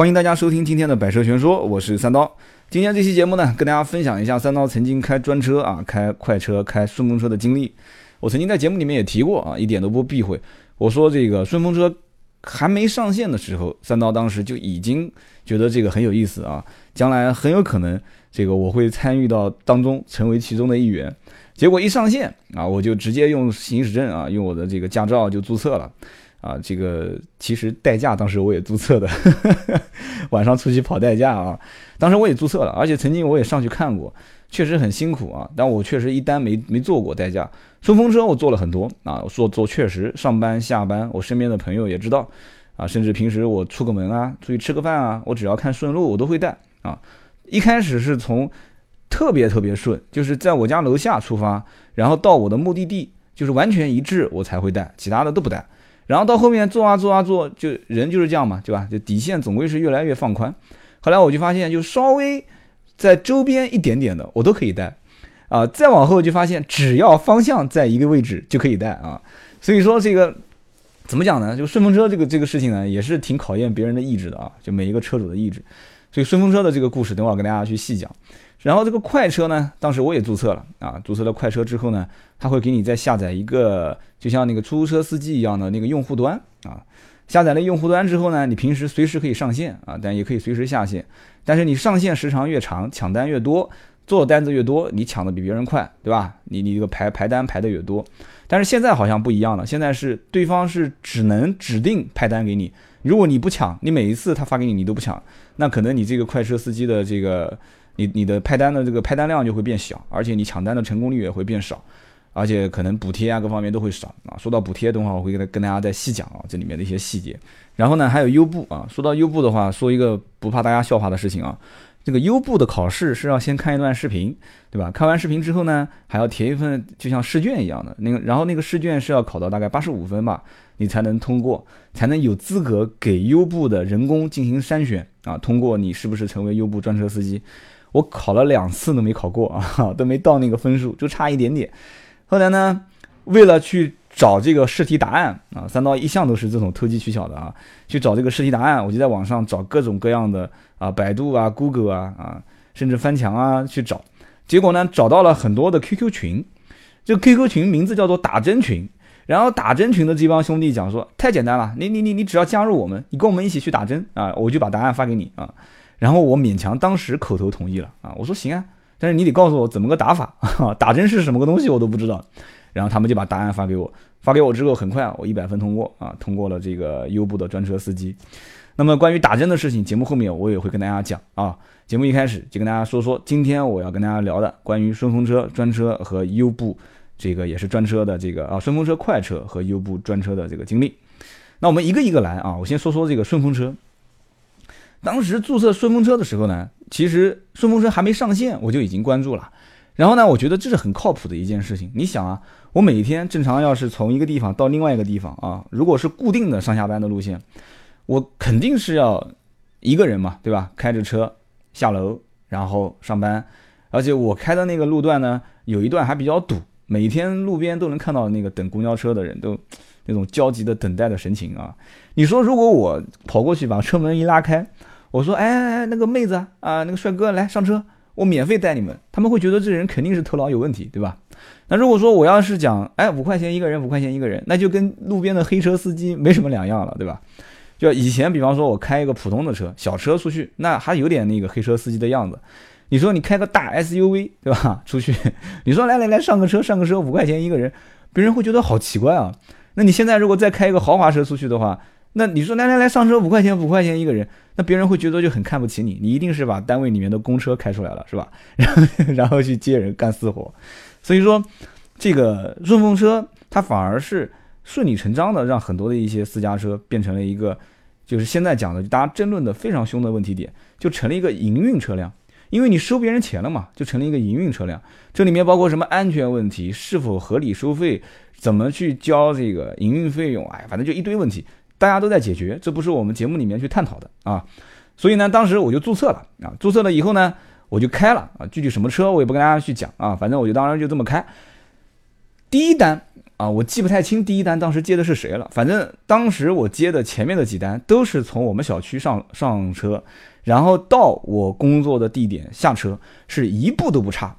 欢迎大家收听今天的百车全说，我是三刀。今天这期节目呢，跟大家分享一下三刀曾经开专车啊、开快车、开顺风车的经历。我曾经在节目里面也提过啊，一点都不避讳。我说这个顺风车还没上线的时候，三刀当时就已经觉得这个很有意思啊，将来很有可能这个我会参与到当中，成为其中的一员。结果一上线啊，我就直接用行驶证啊，用我的这个驾照就注册了。啊，这个其实代驾当时我也注册的，晚上出去跑代驾啊，当时我也注册了，而且曾经我也上去看过，确实很辛苦啊。但我确实一单没没做过代驾，顺风车我坐了很多啊，做做确实上班下班，我身边的朋友也知道啊，甚至平时我出个门啊，出去吃个饭啊，我只要看顺路我都会带啊。一开始是从特别特别顺，就是在我家楼下出发，然后到我的目的地就是完全一致，我才会带，其他的都不带。然后到后面做啊做啊做，就人就是这样嘛，对吧？就底线总归是越来越放宽。后来我就发现，就稍微在周边一点点的，我都可以带啊。再往后就发现，只要方向在一个位置就可以带啊。所以说这个怎么讲呢？就顺风车这个这个事情呢，也是挺考验别人的意志的啊，就每一个车主的意志。所以顺风车的这个故事，等会儿跟大家去细讲。然后这个快车呢，当时我也注册了啊，注册了快车之后呢，他会给你再下载一个，就像那个出租车司机一样的那个用户端啊。下载了用户端之后呢，你平时随时可以上线啊，但也可以随时下线。但是你上线时长越长，抢单越多，做单子越多，你抢的比别人快，对吧？你你这个排排单排的越多。但是现在好像不一样了，现在是对方是只能指定派单给你，如果你不抢，你每一次他发给你你都不抢，那可能你这个快车司机的这个。你你的派单的这个派单量就会变小，而且你抢单的成功率也会变少，而且可能补贴啊各方面都会少啊。说到补贴，等会我会跟跟大家再细讲啊这里面的一些细节。然后呢，还有优步啊，说到优步的话，说一个不怕大家笑话的事情啊，这个优步的考试是要先看一段视频，对吧？看完视频之后呢，还要填一份就像试卷一样的那个，然后那个试卷是要考到大概八十五分吧，你才能通过，才能有资格给优步的人工进行筛选啊，通过你是不是成为优步专车司机。我考了两次都没考过啊，都没到那个分数，就差一点点。后来呢，为了去找这个试题答案啊，三刀一向都是这种投机取巧的啊，去找这个试题答案，我就在网上找各种各样的啊，百度啊、Google 啊啊，甚至翻墙啊去找。结果呢，找到了很多的 QQ 群，这 QQ 群名字叫做打针群。然后打针群的这帮兄弟讲说，太简单了，你你你你只要加入我们，你跟我们一起去打针啊，我就把答案发给你啊。然后我勉强当时口头同意了啊，我说行啊，但是你得告诉我怎么个打法，打针是什么个东西我都不知道。然后他们就把答案发给我，发给我之后很快我一百分通过啊，通过了这个优步的专车司机。那么关于打针的事情，节目后面我也会跟大家讲啊。节目一开始就跟大家说说今天我要跟大家聊的关于顺风车专车和优步这个也是专车的这个啊顺风车快车和优步专车的这个经历。那我们一个一个来啊，我先说说这个顺风车。当时注册顺风车的时候呢，其实顺风车还没上线，我就已经关注了。然后呢，我觉得这是很靠谱的一件事情。你想啊，我每天正常要是从一个地方到另外一个地方啊，如果是固定的上下班的路线，我肯定是要一个人嘛，对吧？开着车下楼，然后上班。而且我开的那个路段呢，有一段还比较堵，每天路边都能看到那个等公交车的人都 那种焦急的等待的神情啊。你说如果我跑过去把车门一拉开，我说，哎哎哎，那个妹子啊，那个帅哥来上车，我免费带你们。他们会觉得这人肯定是头脑有问题，对吧？那如果说我要是讲，哎，五块钱一个人，五块钱一个人，那就跟路边的黑车司机没什么两样了，对吧？就以前，比方说我开一个普通的车，小车出去，那还有点那个黑车司机的样子。你说你开个大 SUV，对吧？出去，你说来来来上个车，上个车五块钱一个人，别人会觉得好奇怪啊。那你现在如果再开一个豪华车出去的话，那你说来来来上车五块钱五块钱一个人，那别人会觉得就很看不起你，你一定是把单位里面的公车开出来了是吧？然 后然后去接人干私活，所以说这个顺风车它反而是顺理成章的让很多的一些私家车变成了一个就是现在讲的大家争论的非常凶的问题点，就成了一个营运车辆，因为你收别人钱了嘛，就成了一个营运车辆。这里面包括什么安全问题，是否合理收费，怎么去交这个营运费用，哎，反正就一堆问题。大家都在解决，这不是我们节目里面去探讨的啊，所以呢，当时我就注册了啊，注册了以后呢，我就开了啊，具体什么车我也不跟大家去讲啊，反正我就当时就这么开。第一单啊，我记不太清第一单当时接的是谁了。反正当时我接的前面的几单都是从我们小区上上车，然后到我工作的地点下车，是一步都不差。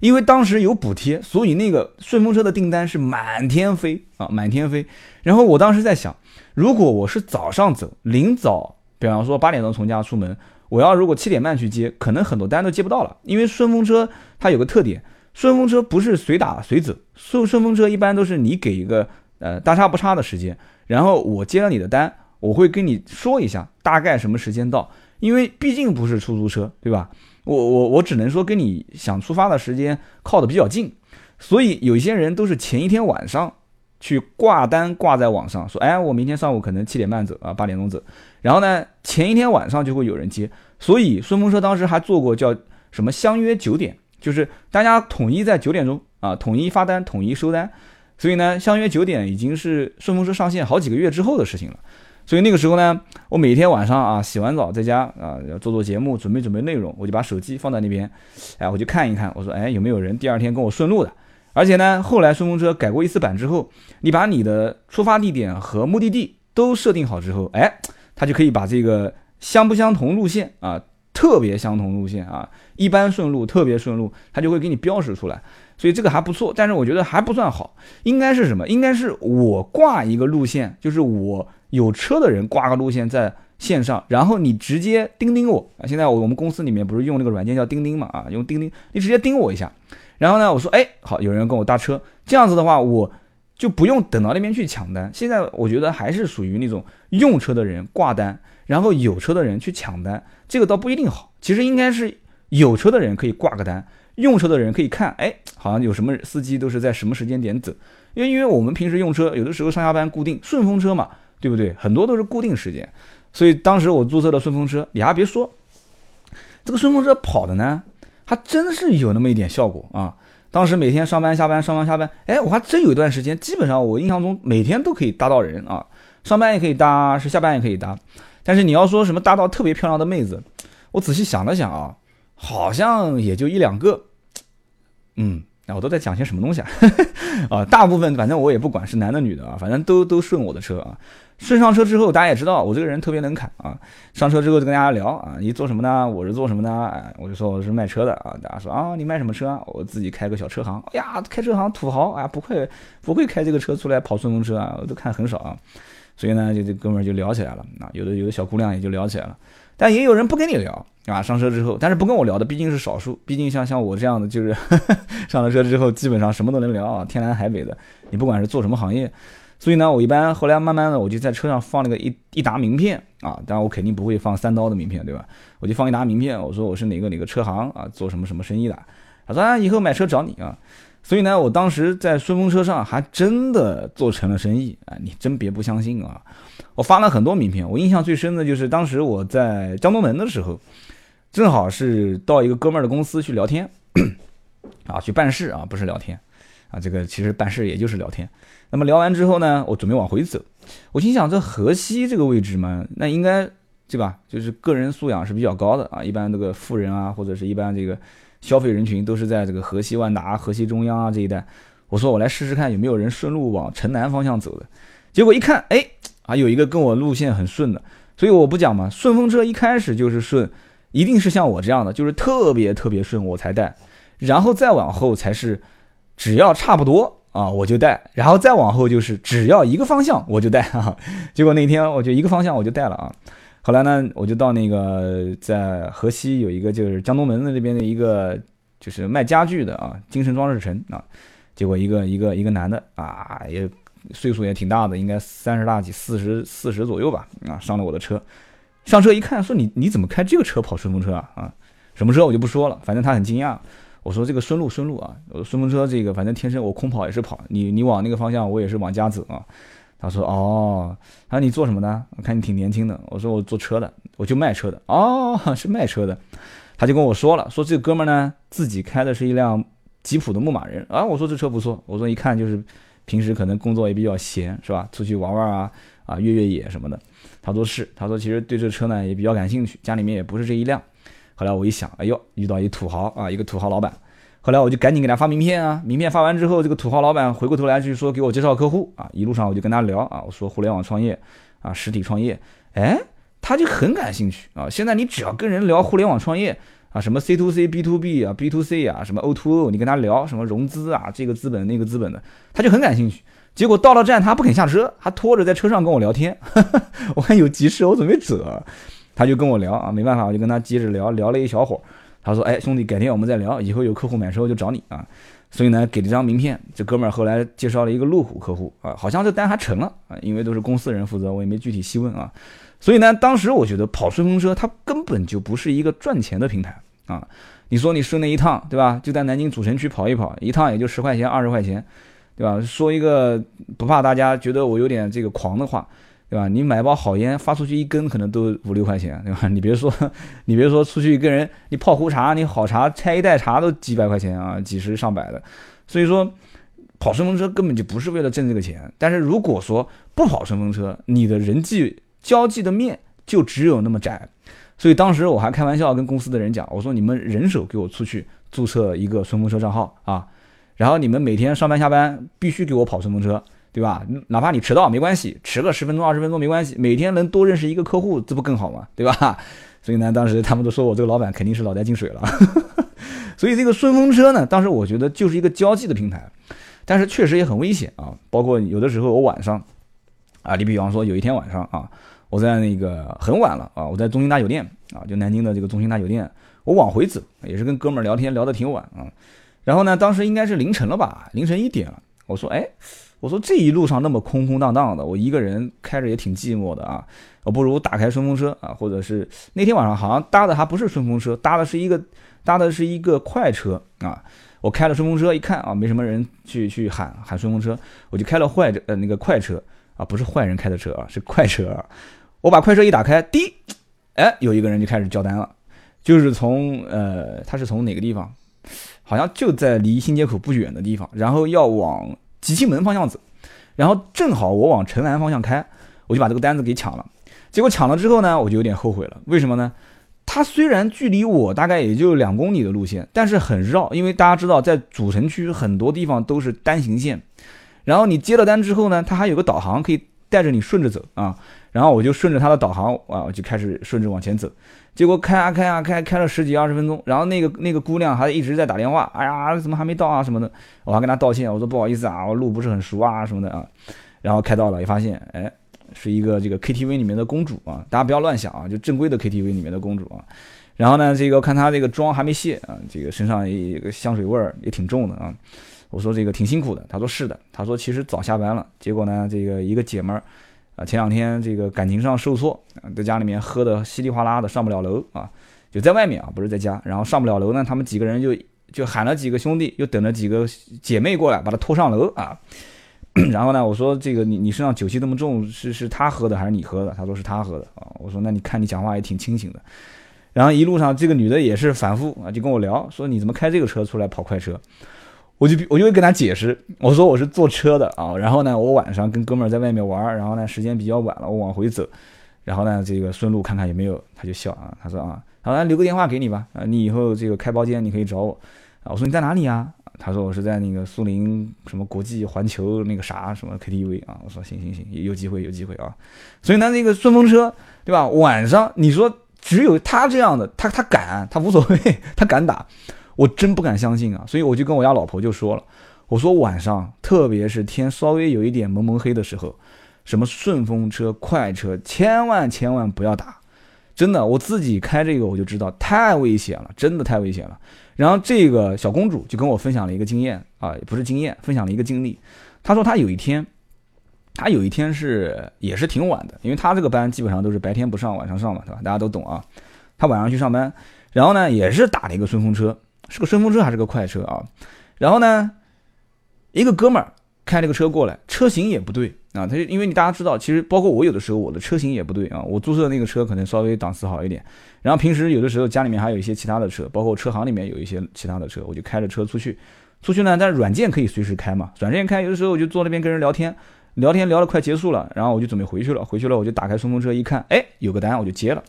因为当时有补贴，所以那个顺风车的订单是满天飞啊，满天飞。然后我当时在想，如果我是早上走，临早，比方说八点钟从家出门，我要如果七点半去接，可能很多单都接不到了。因为顺风车它有个特点。顺风车不是随打随走，顺顺风车一般都是你给一个呃大差不差的时间，然后我接了你的单，我会跟你说一下大概什么时间到，因为毕竟不是出租车，对吧？我我我只能说跟你想出发的时间靠的比较近，所以有些人都是前一天晚上去挂单挂在网上，说哎我明天上午可能七点半走啊八点钟走，然后呢前一天晚上就会有人接，所以顺风车当时还做过叫什么相约九点。就是大家统一在九点钟啊，统一发单，统一收单，所以呢，相约九点已经是顺风车上线好几个月之后的事情了。所以那个时候呢，我每天晚上啊，洗完澡在家啊，要做做节目，准备准备内容，我就把手机放在那边，哎，我就看一看，我说，哎，有没有人第二天跟我顺路的？而且呢，后来顺风车改过一次版之后，你把你的出发地点和目的地都设定好之后，哎，它就可以把这个相不相同路线啊。特别相同路线啊，一般顺路，特别顺路，它就会给你标识出来，所以这个还不错。但是我觉得还不算好，应该是什么？应该是我挂一个路线，就是我有车的人挂个路线在线上，然后你直接钉钉我啊。现在我我们公司里面不是用那个软件叫钉钉嘛啊，用钉钉，你直接钉我一下，然后呢，我说哎好，有人跟我搭车，这样子的话我就不用等到那边去抢单。现在我觉得还是属于那种用车的人挂单。然后有车的人去抢单，这个倒不一定好。其实应该是有车的人可以挂个单，用车的人可以看，哎，好像有什么司机都是在什么时间点走。因为因为我们平时用车，有的时候上下班固定顺风车嘛，对不对？很多都是固定时间。所以当时我注册的顺风车，你还别说，这个顺风车跑的呢，还真是有那么一点效果啊。当时每天上班下班上班下班，哎，我还真有一段时间，基本上我印象中每天都可以搭到人啊，上班也可以搭，是下班也可以搭。但是你要说什么搭到特别漂亮的妹子，我仔细想了想啊，好像也就一两个。嗯，那我都在讲些什么东西啊？啊，大部分反正我也不管是男的女的啊，反正都都顺我的车啊。顺上车之后，大家也知道我这个人特别能侃啊。上车之后就跟大家聊啊，你做什么呢？我是做什么呢？哎，我就说我是卖车的啊。大家说啊，你卖什么车？我自己开个小车行。哎呀，开车行土豪啊，不会不会开这个车出来跑顺风车啊，我都看很少啊。所以呢，就这哥们儿就聊起来了啊，有的有的小姑娘也就聊起来了，但也有人不跟你聊啊。上车之后，但是不跟我聊的毕竟是少数，毕竟像像我这样的，就是 上了车之后基本上什么都能聊啊，天南海北的。你不管是做什么行业，所以呢，我一般后来慢慢的我就在车上放那个一一沓名片啊，当然我肯定不会放三刀的名片，对吧？我就放一沓名片，我说我是哪个哪个车行啊，做什么什么生意的。他说啊，以后买车找你啊。所以呢，我当时在顺风车上还真的做成了生意啊！你真别不相信啊！我发了很多名片，我印象最深的就是当时我在江东门的时候，正好是到一个哥们儿的公司去聊天，啊，去办事啊，不是聊天啊，这个其实办事也就是聊天。那么聊完之后呢，我准备往回走，我心想这河西这个位置嘛，那应该对吧？就是个人素养是比较高的啊，一般这个富人啊，或者是一般这个。消费人群都是在这个河西万达、河西中央啊这一带。我说我来试试看有没有人顺路往城南方向走的。结果一看，哎，啊有一个跟我路线很顺的。所以我不讲嘛，顺风车一开始就是顺，一定是像我这样的，就是特别特别顺我才带。然后再往后才是，只要差不多啊我就带。然后再往后就是只要一个方向我就带啊。结果那天我就一个方向我就带了啊。后来呢，我就到那个在河西有一个就是江东门的那边的一个就是卖家具的啊，精神装饰城啊。结果一个一个一个男的啊，也岁数也挺大的，应该三十大几，四十四十左右吧啊，上了我的车。上车一看，说你你怎么开这个车跑顺风车啊啊？什么车我就不说了，反正他很惊讶。我说这个顺路顺路啊，顺风车这个反正天生我空跑也是跑，你你往那个方向我也是往家走啊。他说：“哦，他说你做什么的？我看你挺年轻的。”我说：“我做车的，我就卖车的。”哦，是卖车的。他就跟我说了，说这个哥们呢自己开的是一辆吉普的牧马人啊。我说这车不错，我说一看就是平时可能工作也比较闲，是吧？出去玩玩啊，啊越越野什么的。他说是，他说其实对这车呢也比较感兴趣，家里面也不是这一辆。后来我一想，哎呦，遇到一土豪啊，一个土豪老板。后来我就赶紧给他发名片啊，名片发完之后，这个土豪老板回过头来就说给我介绍客户啊，一路上我就跟他聊啊，我说互联网创业啊，实体创业，哎，他就很感兴趣啊。现在你只要跟人聊互联网创业啊，什么 C to C、B to B 啊、B to C 啊，什么 O to O，你跟他聊什么融资啊，这个资本那个资本的，他就很感兴趣。结果到了站，他不肯下车，他拖着在车上跟我聊天。我看有急事，我准备走，他就跟我聊啊，没办法，我就跟他接着聊，聊了一小会儿。他说：“哎，兄弟，改天我们再聊，以后有客户买车我就找你啊。”所以呢，给了张名片。这哥们儿后来介绍了一个路虎客户啊，好像这单还成了啊，因为都是公司人负责，我也没具体细问啊。所以呢，当时我觉得跑顺风车它根本就不是一个赚钱的平台啊。你说你顺那一趟，对吧？就在南京主城区跑一跑，一趟也就十块钱、二十块钱。对吧？说一个不怕大家觉得我有点这个狂的话，对吧？你买包好烟发出去一根可能都五六块钱，对吧？你别说，你别说出去跟人你泡壶茶，你好茶拆一袋茶都几百块钱啊，几十上百的。所以说跑顺风车根本就不是为了挣这个钱。但是如果说不跑顺风车，你的人际交际的面就只有那么窄。所以当时我还开玩笑跟公司的人讲，我说你们人手给我出去注册一个顺风车账号啊。然后你们每天上班下班必须给我跑顺风车，对吧？哪怕你迟到没关系，迟个十分钟二十分钟没关系，每天能多认识一个客户，这不更好吗？对吧？所以呢，当时他们都说我这个老板肯定是脑袋进水了。所以这个顺风车呢，当时我觉得就是一个交际的平台，但是确实也很危险啊。包括有的时候我晚上啊，你比方说有一天晚上啊，我在那个很晚了啊，我在中心大酒店啊，就南京的这个中心大酒店，我往回走，也是跟哥们儿聊天聊得挺晚啊。然后呢，当时应该是凌晨了吧，凌晨一点了。我说，哎，我说这一路上那么空空荡荡的，我一个人开着也挺寂寞的啊。我不如打开顺风车啊，或者是那天晚上好像搭的还不是顺风车，搭的是一个搭的是一个快车啊。我开了顺风车一看啊，没什么人去去喊喊顺风车，我就开了坏呃那个快车啊，不是坏人开的车啊，是快车啊。我把快车一打开，滴，哎，有一个人就开始交单了，就是从呃，他是从哪个地方？好像就在离新街口不远的地方，然后要往吉庆门方向走，然后正好我往城南方向开，我就把这个单子给抢了。结果抢了之后呢，我就有点后悔了。为什么呢？它虽然距离我大概也就两公里的路线，但是很绕，因为大家知道，在主城区很多地方都是单行线。然后你接了单之后呢，它还有个导航可以带着你顺着走啊。然后我就顺着它的导航啊，我就开始顺着往前走。结果开啊开啊开，开了十几二十分钟，然后那个那个姑娘还一直在打电话，哎呀，怎么还没到啊什么的，我还跟她道歉，我说不好意思啊，我路不是很熟啊什么的啊，然后开到了，一发现，哎，是一个这个 KTV 里面的公主啊，大家不要乱想啊，就正规的 KTV 里面的公主啊，然后呢，这个看她这个妆还没卸啊，这个身上也一个香水味儿也挺重的啊，我说这个挺辛苦的，她说是的，她说其实早下班了，结果呢，这个一个姐们儿。啊，前两天这个感情上受挫，在家里面喝的稀里哗啦的，上不了楼啊，就在外面啊，不是在家，然后上不了楼呢，他们几个人就就喊了几个兄弟，又等了几个姐妹过来，把他拖上楼啊。然后呢，我说这个你你身上酒气这么重，是是他喝的还是你喝的？他说是他喝的啊。我说那你看你讲话也挺清醒的。然后一路上这个女的也是反复啊，就跟我聊说你怎么开这个车出来跑快车。我就我就会跟他解释，我说我是坐车的啊，然后呢，我晚上跟哥们儿在外面玩，然后呢，时间比较晚了，我往回走，然后呢，这个顺路看看有没有，他就笑啊，他说啊，好来留个电话给你吧，啊，你以后这个开包间你可以找我，啊，我说你在哪里啊？他说我是在那个苏宁什么国际环球那个啥什么 KTV 啊，我说行行行，有机会有机会啊，所以呢，那个顺风车对吧？晚上你说只有他这样的，他他敢，他无所谓，他敢打。我真不敢相信啊，所以我就跟我家老婆就说了，我说晚上，特别是天稍微有一点蒙蒙黑的时候，什么顺风车、快车，千万千万不要打，真的，我自己开这个我就知道太危险了，真的太危险了。然后这个小公主就跟我分享了一个经验啊，不是经验，分享了一个经历。她说她有一天，她有一天是也是挺晚的，因为她这个班基本上都是白天不上，晚上上嘛，对吧？大家都懂啊。她晚上去上班，然后呢也是打了一个顺风车。是个顺风车还是个快车啊？然后呢，一个哥们儿开了个车过来，车型也不对啊。他就因为你大家知道，其实包括我有的时候我的车型也不对啊。我注册的那个车可能稍微档次好一点，然后平时有的时候家里面还有一些其他的车，包括车行里面有一些其他的车，我就开着车出去。出去呢，但是软件可以随时开嘛，软件开有的时候我就坐那边跟人聊天，聊天聊得快结束了，然后我就准备回去了。回去了我就打开顺风车一看，哎，有个单我就接了。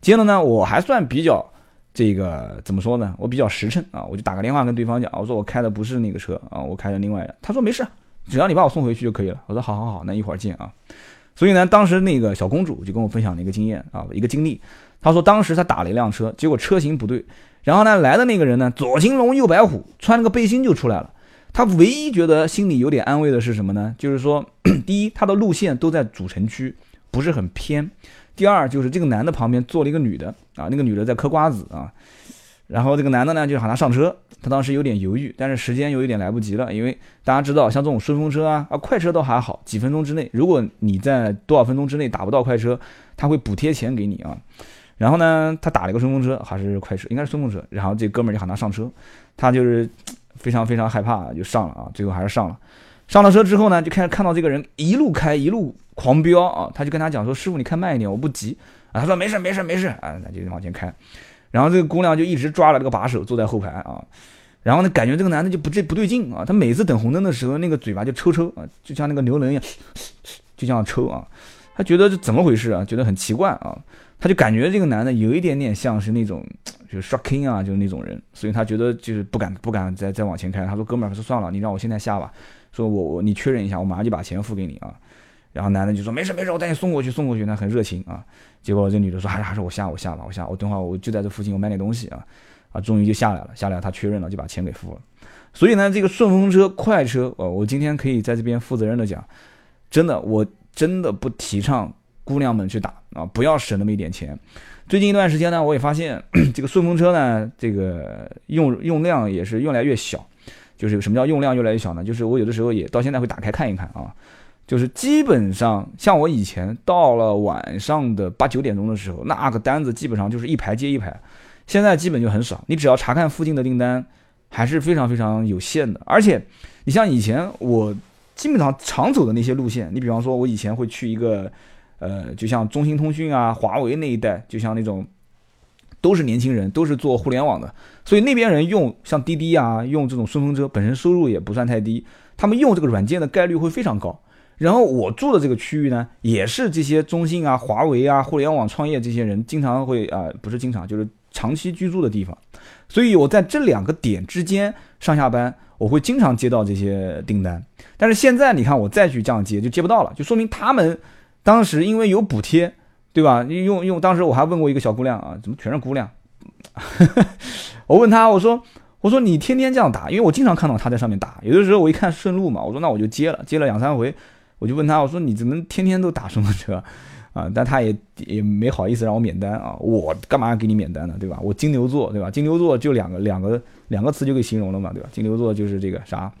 接了呢，我还算比较。这个怎么说呢？我比较实诚啊，我就打个电话跟对方讲，我说我开的不是那个车啊，我开的另外的。他说没事，只要你把我送回去就可以了。我说好好好，那一会儿见啊。所以呢，当时那个小公主就跟我分享了一个经验啊，一个经历。她说当时她打了一辆车，结果车型不对，然后呢来的那个人呢左青龙右白虎，穿了个背心就出来了。她唯一觉得心里有点安慰的是什么呢？就是说，第一，他的路线都在主城区，不是很偏。第二就是这个男的旁边坐了一个女的啊，那个女的在嗑瓜子啊，然后这个男的呢就喊她上车，他当时有点犹豫，但是时间又有点来不及了，因为大家知道像这种顺风车啊啊快车都还好，几分钟之内，如果你在多少分钟之内打不到快车，他会补贴钱给你啊。然后呢，他打了一个顺风车还是快车，应该是顺风车，然后这哥们儿就喊他上车，他就是非常非常害怕，就上了啊，最后还是上了。上了车之后呢，就开始看到这个人一路开一路狂飙啊，他就跟他讲说：“师傅，你开慢一点，我不急。”啊，他说：“没事没事没事啊，那就往前开。”然后这个姑娘就一直抓了这个把手，坐在后排啊。然后呢，感觉这个男的就不这不对劲啊，他每次等红灯的时候，那个嘴巴就抽抽啊，就像那个牛人一样，就像抽啊。他觉得这怎么回事啊？觉得很奇怪啊。他就感觉这个男的有一点点像是那种就是 shocking 啊，就是那种人，所以他觉得就是不敢不敢再再往前开。他说：“哥们儿，说算了，你让我现在下吧。”说我我你确认一下，我马上就把钱付给你啊。然后男的就说没事没事，我带你送过去送过去，那很热情啊。结果这女的说还是还是我下我下吧我下我等会儿我就在这附近我买点东西啊啊，终于就下来了下来他确认了就把钱给付了。所以呢这个顺风车快车哦，我今天可以在这边负责任的讲，真的我真的不提倡姑娘们去打啊，不要省那么一点钱。最近一段时间呢，我也发现这个顺风车呢这个用用量也是越来越小。就是什么叫用量越来越小呢？就是我有的时候也到现在会打开看一看啊，就是基本上像我以前到了晚上的八九点钟的时候，那个单子基本上就是一排接一排，现在基本就很少。你只要查看附近的订单，还是非常非常有限的。而且你像以前我基本上常走的那些路线，你比方说我以前会去一个呃，就像中兴通讯啊、华为那一带，就像那种。都是年轻人，都是做互联网的，所以那边人用像滴滴啊，用这种顺风车，本身收入也不算太低，他们用这个软件的概率会非常高。然后我住的这个区域呢，也是这些中信啊、华为啊、互联网创业这些人经常会啊，不是经常，就是长期居住的地方。所以我在这两个点之间上下班，我会经常接到这些订单。但是现在你看我再去这样接，就接不到了，就说明他们当时因为有补贴。对吧？用用，当时我还问过一个小姑娘啊，怎么全是姑娘？我问她，我说，我说你天天这样打，因为我经常看到她在上面打。有的时候我一看顺路嘛，我说那我就接了，接了两三回，我就问他，我说你怎么天天都打顺风车 啊？但他也也没好意思让我免单啊，我干嘛要给你免单呢？对吧？我金牛座，对吧？金牛座就两个两个两个词就可以形容了嘛，对吧？金牛座就是这个啥？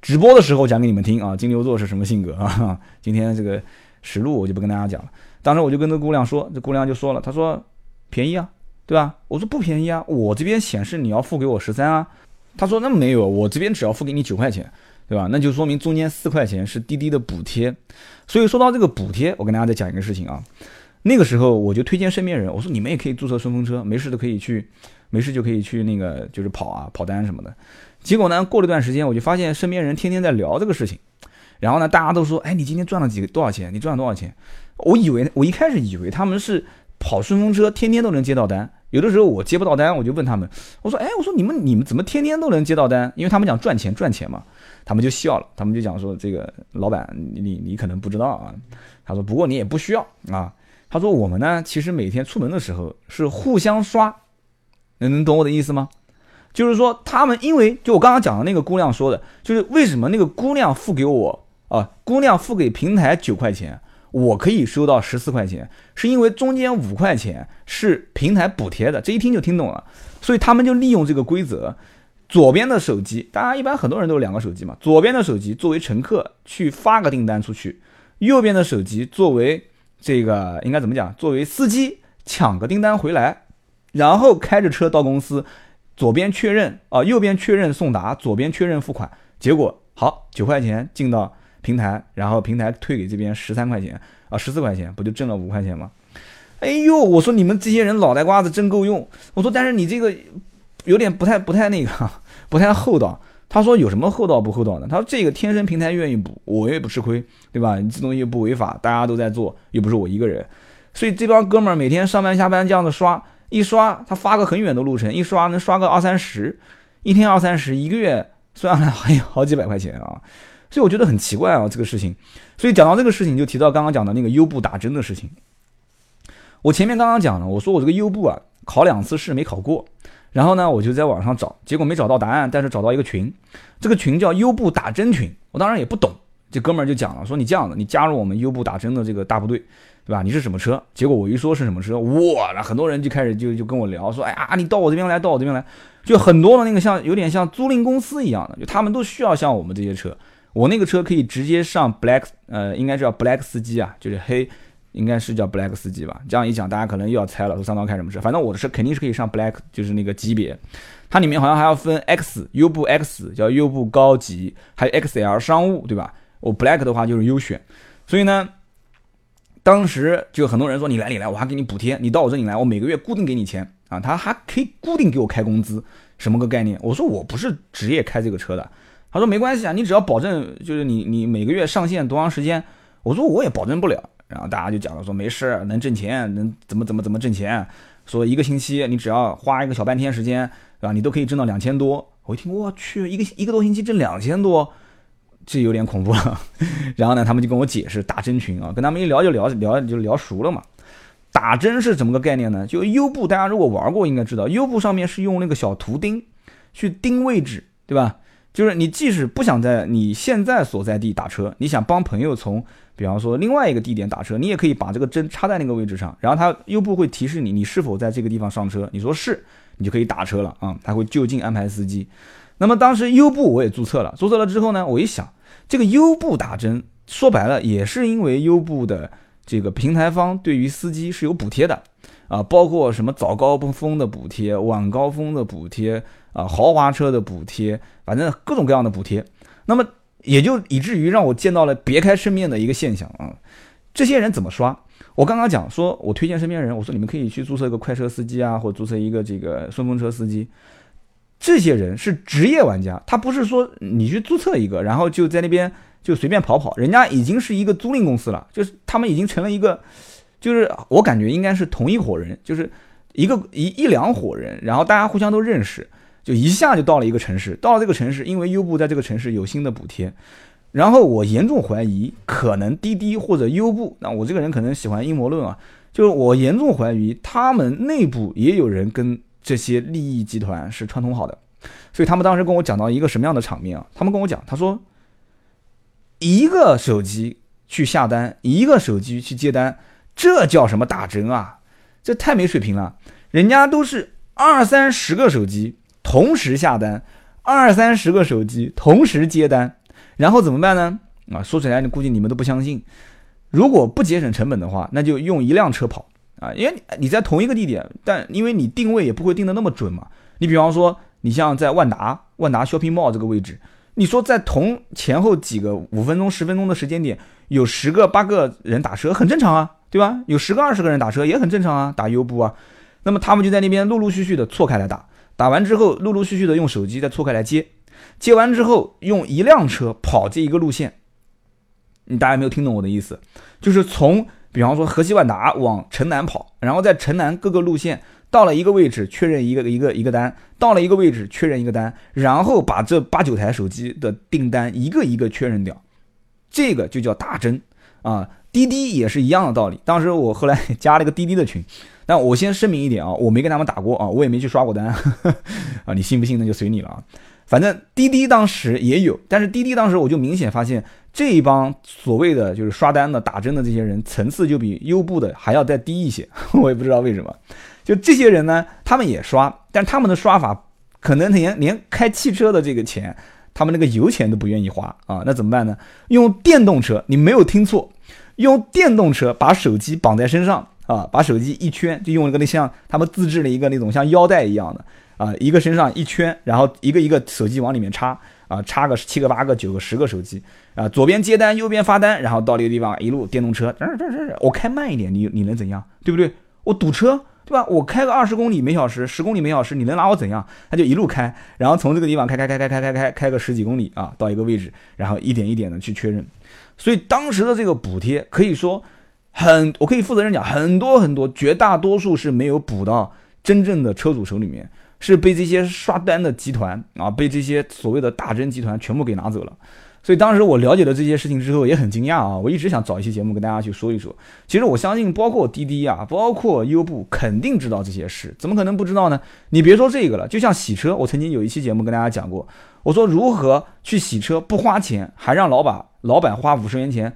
直播的时候讲给你们听啊，金牛座是什么性格啊？今天这个实录我就不跟大家讲了。当时我就跟这姑娘说，这姑娘就说了，她说便宜啊，对吧？我说不便宜啊，我这边显示你要付给我十三啊。她说那没有，我这边只要付给你九块钱，对吧？那就说明中间四块钱是滴滴的补贴。所以说到这个补贴，我跟大家再讲一个事情啊。那个时候我就推荐身边人，我说你们也可以注册顺风车，没事都可以去，没事就可以去那个就是跑啊跑单什么的。结果呢，过了一段时间，我就发现身边人天天在聊这个事情。然后呢，大家都说，哎，你今天赚了几个多少钱？你赚了多少钱？我以为我一开始以为他们是跑顺风车，天天都能接到单。有的时候我接不到单，我就问他们，我说，哎，我说你们你们怎么天天都能接到单？因为他们讲赚钱赚钱嘛，他们就笑了，他们就讲说，这个老板你你可能不知道啊。他说，不过你也不需要啊。他说我们呢，其实每天出门的时候是互相刷，能能懂我的意思吗？就是说他们因为就我刚刚讲的那个姑娘说的，就是为什么那个姑娘付给我啊，姑娘付给平台九块钱。我可以收到十四块钱，是因为中间五块钱是平台补贴的，这一听就听懂了。所以他们就利用这个规则，左边的手机，大家一般很多人都有两个手机嘛，左边的手机作为乘客去发个订单出去，右边的手机作为这个应该怎么讲？作为司机抢个订单回来，然后开着车到公司，左边确认啊，右边确认送达，左边确认付款，结果好九块钱进到。平台，然后平台退给这边十三块钱啊，十四块钱，不就挣了五块钱吗？哎呦，我说你们这些人脑袋瓜子真够用。我说，但是你这个有点不太不太那个，不太厚道。他说有什么厚道不厚道的？他说这个天生平台愿意补，我也不吃亏，对吧？你这东西不违法，大家都在做，又不是我一个人。所以这帮哥们儿每天上班下班这样子刷，一刷他发个很远的路程，一刷能刷个二三十，一天二三十，一个月算下来还有好几百块钱啊。所以我觉得很奇怪啊，这个事情。所以讲到这个事情，就提到刚刚讲的那个优步打针的事情。我前面刚刚讲了，我说我这个优步啊，考两次试没考过。然后呢，我就在网上找，结果没找到答案，但是找到一个群，这个群叫优步打针群。我当然也不懂，这哥们儿就讲了，说你这样的，你加入我们优步打针的这个大部队，对吧？你是什么车？结果我一说是什么车，哇，那很多人就开始就就跟我聊，说，哎呀，你到我这边来，到我这边来，就很多的那个像有点像租赁公司一样的，就他们都需要像我们这些车。我那个车可以直接上 Black，呃，应该叫 Black 司机啊，就是黑，应该是叫 Black 司机吧。这样一讲，大家可能又要猜了，说三刀开什么车？反正我的车肯定是可以上 Black，就是那个级别。它里面好像还要分 X 优步 X，叫优步高级，还有 XL 商务，对吧？我 Black 的话就是优选。所以呢，当时就很多人说你来你来，我还给你补贴，你到我这里来，我每个月固定给你钱啊，他还可以固定给我开工资，什么个概念？我说我不是职业开这个车的。他说没关系啊，你只要保证就是你你每个月上线多长时间，我说我也保证不了。然后大家就讲了说没事，能挣钱，能怎么怎么怎么挣钱。说一个星期你只要花一个小半天时间，对吧？你都可以挣到两千多。我一听我去，一个一个多星期挣两千多，这有点恐怖了。然后呢，他们就跟我解释打针群啊，跟他们一聊就聊聊就聊熟了嘛。打针是怎么个概念呢？就优步，大家如果玩过应该知道，优步上面是用那个小图钉去钉位置，对吧？就是你即使不想在你现在所在地打车，你想帮朋友从，比方说另外一个地点打车，你也可以把这个针插在那个位置上，然后它优步会提示你你是否在这个地方上车，你说是，你就可以打车了啊，它会就近安排司机。那么当时优步我也注册了，注册了之后呢，我一想，这个优步打针说白了也是因为优步的这个平台方对于司机是有补贴的啊，包括什么早高峰的补贴、晚高峰的补贴。啊，豪华车的补贴，反正各种各样的补贴，那么也就以至于让我见到了别开生面的一个现象啊。这些人怎么刷？我刚刚讲说，我推荐身边人，我说你们可以去注册一个快车司机啊，或者注册一个这个顺风车司机。这些人是职业玩家，他不是说你去注册一个，然后就在那边就随便跑跑，人家已经是一个租赁公司了，就是他们已经成了一个，就是我感觉应该是同一伙人，就是一个一一两伙人，然后大家互相都认识。就一下就到了一个城市，到了这个城市，因为优步在这个城市有新的补贴，然后我严重怀疑，可能滴滴或者优步，那我这个人可能喜欢阴谋论啊，就是我严重怀疑他们内部也有人跟这些利益集团是串通好的，所以他们当时跟我讲到一个什么样的场面啊？他们跟我讲，他说一个手机去下单，一个手机去接单，这叫什么打针啊？这太没水平了，人家都是二三十个手机。同时下单，二三十个手机同时接单，然后怎么办呢？啊，说起来，你估计你们都不相信。如果不节省成本的话，那就用一辆车跑啊，因为你在同一个地点，但因为你定位也不会定的那么准嘛。你比方说，你像在万达、万达 shopping mall 这个位置，你说在同前后几个五分钟、十分钟的时间点，有十个八个人打车，很正常啊，对吧？有十个二十个人打车也很正常啊，打优步啊。那么他们就在那边陆陆续续的错开来打。打完之后，陆陆续续的用手机再错开来接，接完之后用一辆车跑这一个路线。你大家没有听懂我的意思？就是从比方说河西万达往城南跑，然后在城南各个路线到了一个位置确认一个一个一个单，到了一个位置确认一个单，然后把这八九台手机的订单一个一个确认掉，这个就叫打针啊。滴滴也是一样的道理。当时我后来 加了一个滴滴的群。但我先声明一点啊，我没跟他们打过啊，我也没去刷过单 啊，你信不信那就随你了啊。反正滴滴当时也有，但是滴滴当时我就明显发现这一帮所谓的就是刷单的、打针的这些人层次就比优步的还要再低一些，我也不知道为什么。就这些人呢，他们也刷，但他们的刷法可能连连开汽车的这个钱，他们那个油钱都不愿意花啊，那怎么办呢？用电动车，你没有听错，用电动车把手机绑在身上。啊，把手机一圈，就用一个那像他们自制的一个那种像腰带一样的啊，一个身上一圈，然后一个一个手机往里面插啊，插个七个八个九个十个手机啊，左边接单，右边发单，然后到那个地方一路电动车，这这这，我开慢一点，你你能怎样？对不对？我堵车，对吧？我开个二十公里每小时，十公里每小时，你能拿我怎样？他就一路开，然后从这个地方开开开开开开开开个十几公里啊，到一个位置，然后一点一点的去确认。所以当时的这个补贴可以说。很，我可以负责任讲，很多很多，绝大多数是没有补到真正的车主手里面，是被这些刷单的集团啊，被这些所谓的大真集团全部给拿走了。所以当时我了解了这些事情之后，也很惊讶啊！我一直想找一期节目跟大家去说一说。其实我相信，包括滴滴啊，包括优步，肯定知道这些事，怎么可能不知道呢？你别说这个了，就像洗车，我曾经有一期节目跟大家讲过，我说如何去洗车不花钱，还让老板老板花五十元钱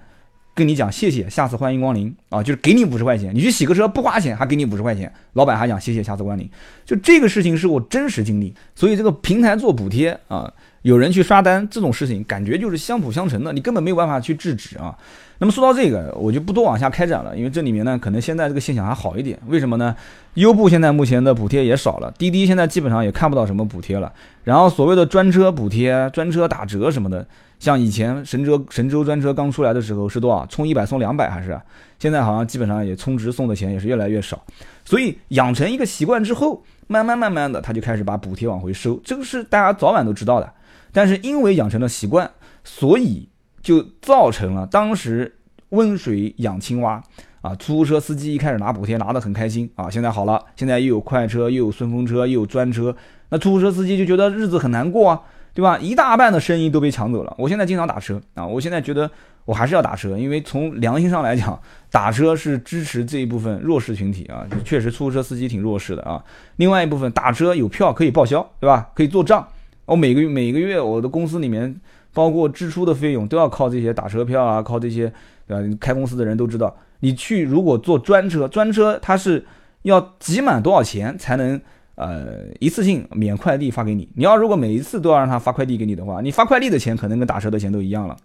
跟你讲谢谢，下次欢迎光临啊，就是给你五十块钱，你去洗个车不花钱，还给你五十块钱，老板还讲谢谢，下次光临，就这个事情是我真实经历，所以这个平台做补贴啊。有人去刷单这种事情，感觉就是相辅相成的，你根本没有办法去制止啊。那么说到这个，我就不多往下开展了，因为这里面呢，可能现在这个现象还好一点。为什么呢？优步现在目前的补贴也少了，滴滴现在基本上也看不到什么补贴了。然后所谓的专车补贴、专车打折什么的，像以前神州神州专车刚出来的时候是多少？充一百送两百还是？现在好像基本上也充值送的钱也是越来越少。所以养成一个习惯之后，慢慢慢慢的他就开始把补贴往回收，这个是大家早晚都知道的。但是因为养成了习惯，所以就造成了当时温水养青蛙啊！出租车司机一开始拿补贴拿得很开心啊，现在好了，现在又有快车，又有顺风车，又有专车，那出租车司机就觉得日子很难过啊，对吧？一大半的生意都被抢走了。我现在经常打车啊，我现在觉得我还是要打车，因为从良心上来讲，打车是支持这一部分弱势群体啊，确实出租车司机挺弱势的啊。另外一部分打车有票可以报销，对吧？可以做账。我每个月每个月我的公司里面，包括支出的费用都要靠这些打车票啊，靠这些，对吧？开公司的人都知道，你去如果坐专车，专车它是要挤满多少钱才能呃一次性免快递发给你？你要如果每一次都要让他发快递给你的话，你发快递的钱可能跟打车的钱都一样了。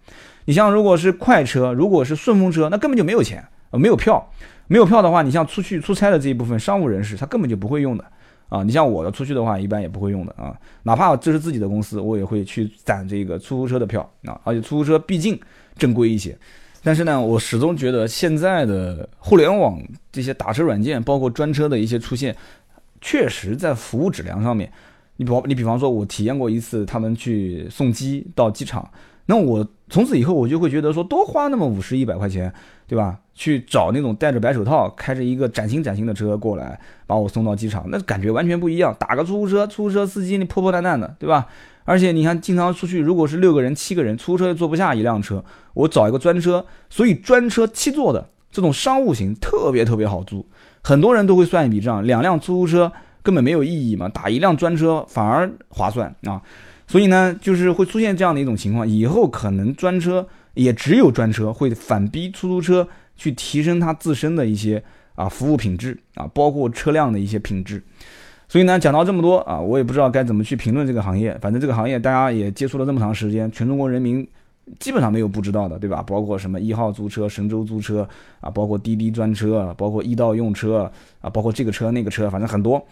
你像如果是快车，如果是顺风车，那根本就没有钱，没有票，没有票的话，你像出去出差的这一部分商务人士，他根本就不会用的。啊，你像我要出去的话，一般也不会用的啊。哪怕这是自己的公司，我也会去攒这个出租车的票啊。而且出租车毕竟正规一些。但是呢，我始终觉得现在的互联网这些打车软件，包括专车的一些出现，确实在服务质量上面，你比你比方说，我体验过一次他们去送机到机场，那我从此以后我就会觉得说，多花那么五十一百块钱。对吧？去找那种戴着白手套、开着一个崭新崭新的车过来，把我送到机场，那感觉完全不一样。打个出租车，出租车司机那破破烂烂的，对吧？而且你看，经常出去，如果是六个人、七个人，出租车又坐不下一辆车，我找一个专车，所以专车七座的这种商务型特别特别好租。很多人都会算一笔账，两辆出租车根本没有意义嘛，打一辆专车反而划算啊。所以呢，就是会出现这样的一种情况，以后可能专车。也只有专车会反逼出租车去提升它自身的一些啊服务品质啊，包括车辆的一些品质。所以呢，讲到这么多啊，我也不知道该怎么去评论这个行业。反正这个行业大家也接触了这么长时间，全中国人民基本上没有不知道的，对吧？包括什么一号租车、神州租车啊，包括滴滴专车，包括易到用车啊，包括这个车那个车，反正很多。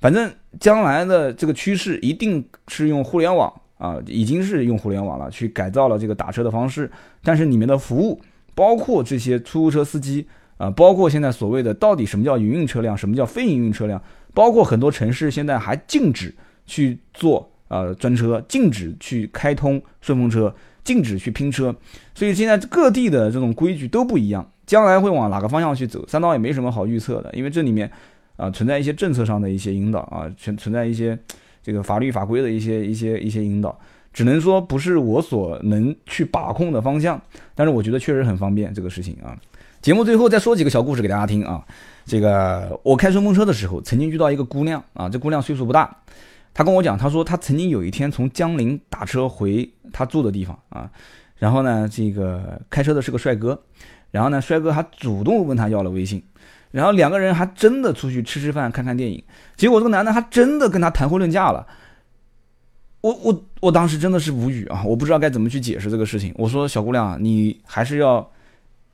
反正将来的这个趋势一定是用互联网。啊，已经是用互联网了，去改造了这个打车的方式，但是里面的服务，包括这些出租车司机啊，包括现在所谓的到底什么叫营运车辆，什么叫非营运车辆，包括很多城市现在还禁止去做呃专车，禁止去开通顺风车，禁止去拼车，所以现在各地的这种规矩都不一样，将来会往哪个方向去走，三刀也没什么好预测的，因为这里面啊存在一些政策上的一些引导啊，存存在一些。这个法律法规的一些一些一些引导，只能说不是我所能去把控的方向，但是我觉得确实很方便这个事情啊。节目最后再说几个小故事给大家听啊。这个我开顺风车的时候，曾经遇到一个姑娘啊，这姑娘岁数不大，他跟我讲，他说他曾经有一天从江陵打车回他住的地方啊，然后呢，这个开车的是个帅哥，然后呢，帅哥还主动问他要了微信。然后两个人还真的出去吃吃饭、看看电影，结果这个男的还真的跟他谈婚论嫁了。我我我当时真的是无语啊！我不知道该怎么去解释这个事情。我说小姑娘，你还是要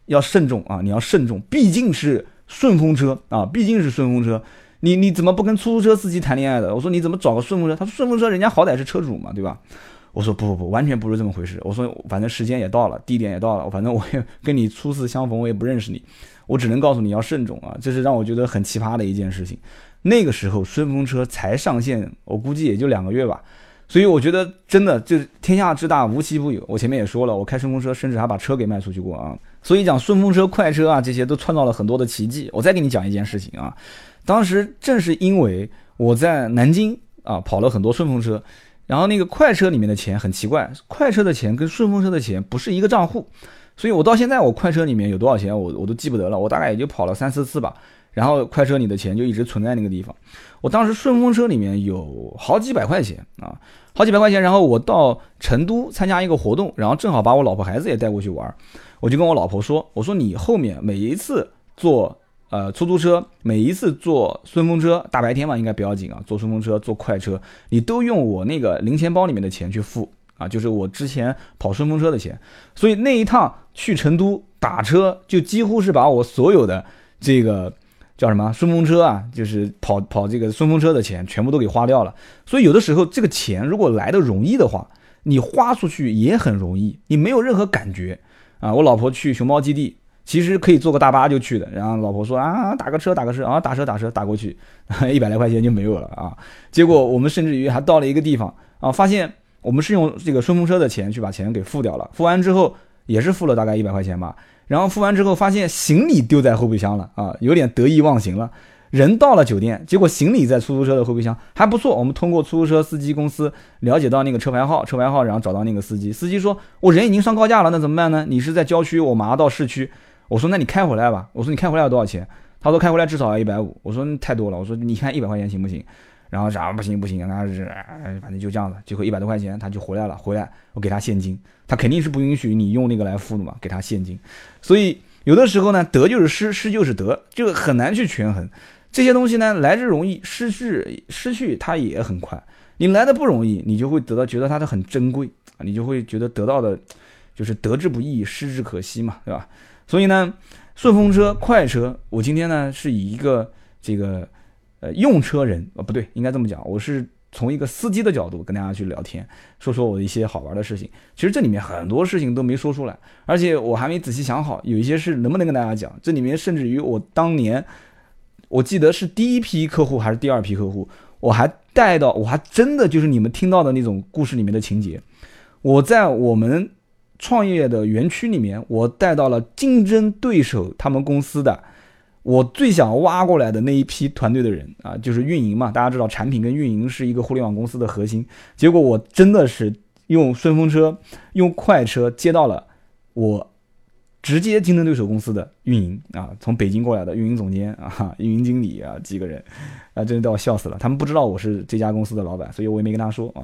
要慎重啊！你要慎重，毕竟是顺风车啊，毕竟是顺风车。你你怎么不跟出租车司机谈恋爱的？我说你怎么找个顺风车？他说顺风车人家好歹是车主嘛，对吧？我说不不不，完全不是这么回事。我说反正时间也到了，地点也到了，反正我也跟你初次相逢，我也不认识你。我只能告诉你要慎重啊，这是让我觉得很奇葩的一件事情。那个时候顺风车才上线，我估计也就两个月吧，所以我觉得真的就是天下之大无奇不有。我前面也说了，我开顺风车，甚至还把车给卖出去过啊。所以讲顺风车、快车啊，这些都创造了很多的奇迹。我再给你讲一件事情啊，当时正是因为我在南京啊跑了很多顺风车，然后那个快车里面的钱很奇怪，快车的钱跟顺风车的钱不是一个账户，所以我到现在我快车里面有多少钱我我都记不得了，我大概也就跑了三四次吧。然后快车里的钱就一直存在那个地方，我当时顺风车里面有好几百块钱啊，好几百块钱。然后我到成都参加一个活动，然后正好把我老婆孩子也带过去玩，我就跟我老婆说：“我说你后面每一次坐呃出租车，每一次坐顺风车，大白天嘛应该不要紧啊，坐顺风车坐快车，你都用我那个零钱包里面的钱去付啊，就是我之前跑顺风车的钱。所以那一趟去成都打车，就几乎是把我所有的这个。”叫什么顺风车啊？就是跑跑这个顺风车的钱全部都给花掉了。所以有的时候这个钱如果来的容易的话，你花出去也很容易，你没有任何感觉啊。我老婆去熊猫基地，其实可以坐个大巴就去的。然后老婆说啊，打个车打个车啊，打车打车打过去，一百来块钱就没有了啊。结果我们甚至于还到了一个地方啊，发现我们是用这个顺风车的钱去把钱给付掉了。付完之后也是付了大概一百块钱吧。然后付完之后，发现行李丢在后备箱了啊，有点得意忘形了。人到了酒店，结果行李在出租车的后备箱，还不错。我们通过出租车司机公司了解到那个车牌号，车牌号，然后找到那个司机。司机说：“我人已经上高架了，那怎么办呢？你是在郊区，我马上到市区。”我说：“那你开回来吧。”我说：“你开回来要多少钱？”他说：“开回来至少要一百五。”我说：“太多了。”我说：“你看一百块钱行不行？”然后啥不行不行，然后是反正就这样子，结果一百多块钱他就回来了。回来我给他现金，他肯定是不允许你用那个来付的嘛，给他现金。所以有的时候呢，得就是失，失就是得，就很难去权衡。这些东西呢，来之容易，失去失去它也很快。你来的不容易，你就会得到觉得它的很珍贵啊，你就会觉得得到的，就是得之不易，失之可惜嘛，对吧？所以呢，顺风车、快车，我今天呢是以一个这个。呃，用车人啊，不对，应该这么讲，我是从一个司机的角度跟大家去聊天，说说我的一些好玩的事情。其实这里面很多事情都没说出来，而且我还没仔细想好，有一些事能不能跟大家讲。这里面甚至于我当年，我记得是第一批客户还是第二批客户，我还带到，我还真的就是你们听到的那种故事里面的情节。我在我们创业的园区里面，我带到了竞争对手他们公司的。我最想挖过来的那一批团队的人啊，就是运营嘛。大家知道，产品跟运营是一个互联网公司的核心。结果我真的是用顺风车、用快车接到了我直接竞争对手公司的运营啊，从北京过来的运营总监啊、运营经理啊几个人啊，真的都要笑死了。他们不知道我是这家公司的老板，所以我也没跟他说啊。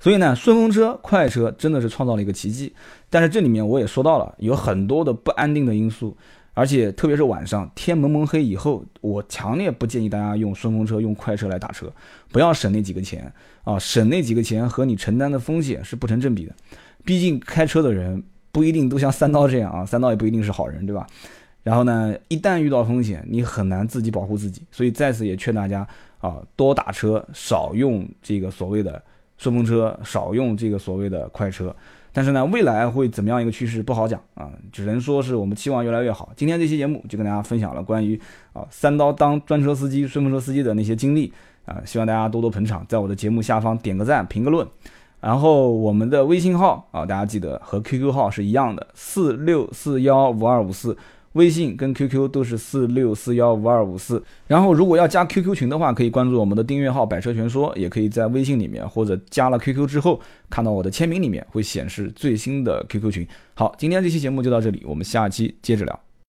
所以呢，顺风车、快车真的是创造了一个奇迹。但是这里面我也说到了，有很多的不安定的因素。而且特别是晚上天蒙蒙黑以后，我强烈不建议大家用顺风车、用快车来打车，不要省那几个钱啊！省那几个钱和你承担的风险是不成正比的。毕竟开车的人不一定都像三刀这样啊，三刀也不一定是好人，对吧？然后呢，一旦遇到风险，你很难自己保护自己。所以在此也劝大家啊，多打车，少用这个所谓的顺风车，少用这个所谓的快车。但是呢，未来会怎么样一个趋势不好讲啊，只能说是我们期望越来越好。今天这期节目就跟大家分享了关于啊三刀当专车司机、顺风车司机的那些经历啊，希望大家多多捧场，在我的节目下方点个赞、评个论。然后我们的微信号啊，大家记得和 QQ 号是一样的，四六四幺五二五四。微信跟 QQ 都是四六四幺五二五四，然后如果要加 QQ 群的话，可以关注我们的订阅号“百车全说”，也可以在微信里面或者加了 QQ 之后，看到我的签名里面会显示最新的 QQ 群。好，今天这期节目就到这里，我们下期接着聊。